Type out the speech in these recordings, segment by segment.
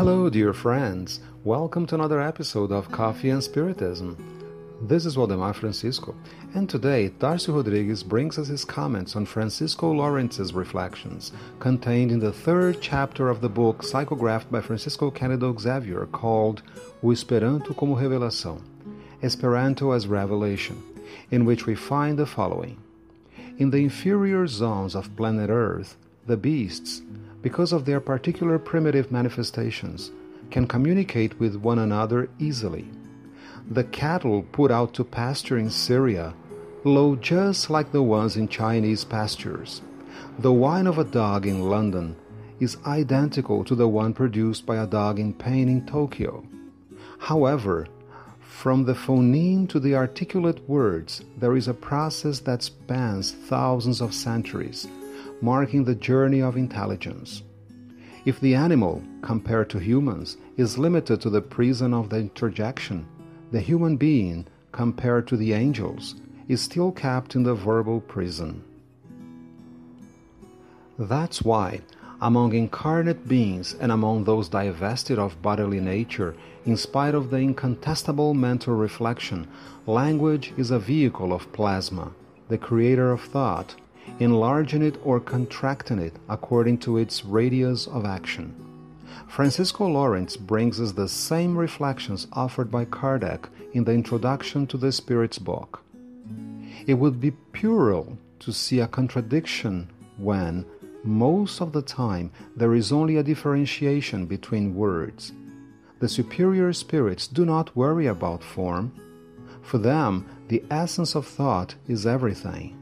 Hello, dear friends. Welcome to another episode of Coffee and Spiritism. This is Waldemar Francisco, and today Darcio Rodriguez brings us his comments on Francisco Lorenz's reflections, contained in the third chapter of the book psychographed by Francisco Cândido Xavier called O Esperanto como Revelação Esperanto as Revelation, in which we find the following In the inferior zones of planet Earth, the beasts, because of their particular primitive manifestations, can communicate with one another easily. The cattle put out to pasture in Syria low just like the ones in Chinese pastures. The whine of a dog in London is identical to the one produced by a dog in pain in Tokyo. However, from the phoneme to the articulate words, there is a process that spans thousands of centuries marking the journey of intelligence. If the animal, compared to humans, is limited to the prison of the interjection, the human being, compared to the angels, is still kept in the verbal prison. That's why, among incarnate beings and among those divested of bodily nature, in spite of the incontestable mental reflection, language is a vehicle of plasma, the creator of thought, enlarging it or contracting it according to its radius of action. Francisco Lorenz brings us the same reflections offered by Kardec in the introduction to the Spirit's book. It would be puerile to see a contradiction when, most of the time, there is only a differentiation between words. The superior spirits do not worry about form. For them, the essence of thought is everything.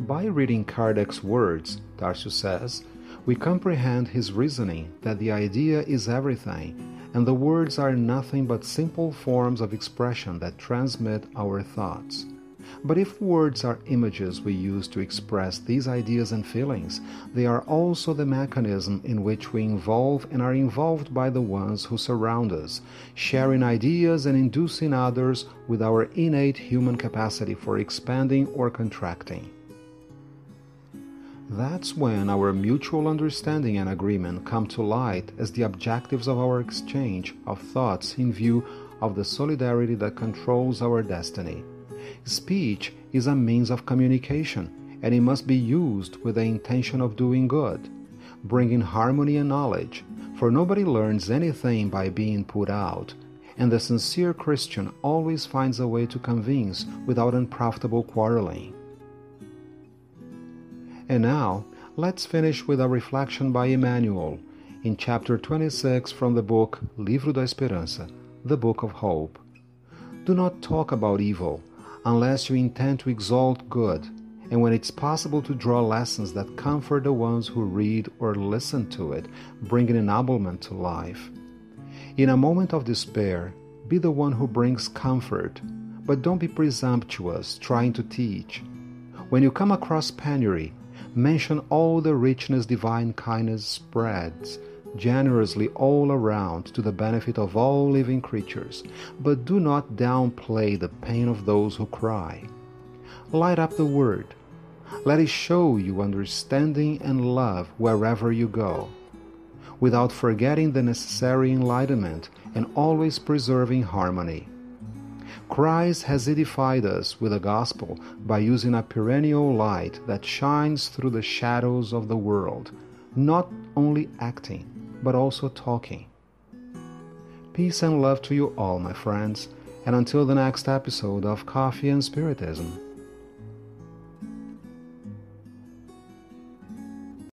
By reading Kardec's words, Darcio says, we comprehend his reasoning that the idea is everything, and the words are nothing but simple forms of expression that transmit our thoughts. But if words are images we use to express these ideas and feelings, they are also the mechanism in which we involve and are involved by the ones who surround us, sharing ideas and inducing others with our innate human capacity for expanding or contracting. That's when our mutual understanding and agreement come to light as the objectives of our exchange of thoughts in view of the solidarity that controls our destiny. Speech is a means of communication, and it must be used with the intention of doing good, bringing harmony and knowledge, for nobody learns anything by being put out, and the sincere Christian always finds a way to convince without unprofitable quarreling. And now, let's finish with a reflection by Emmanuel in chapter 26 from the book Livro da Esperança, the Book of Hope. Do not talk about evil unless you intend to exalt good, and when it's possible to draw lessons that comfort the ones who read or listen to it, bringing ennoblement to life. In a moment of despair, be the one who brings comfort, but don't be presumptuous trying to teach. When you come across penury, mention all the richness divine kindness spreads generously all around to the benefit of all living creatures, but do not downplay the pain of those who cry. Light up the word. Let it show you understanding and love wherever you go, without forgetting the necessary enlightenment and always preserving harmony. Christ has edified us with the gospel by using a perennial light that shines through the shadows of the world, not only acting, but also talking. Peace and love to you all, my friends, and until the next episode of Coffee and Spiritism.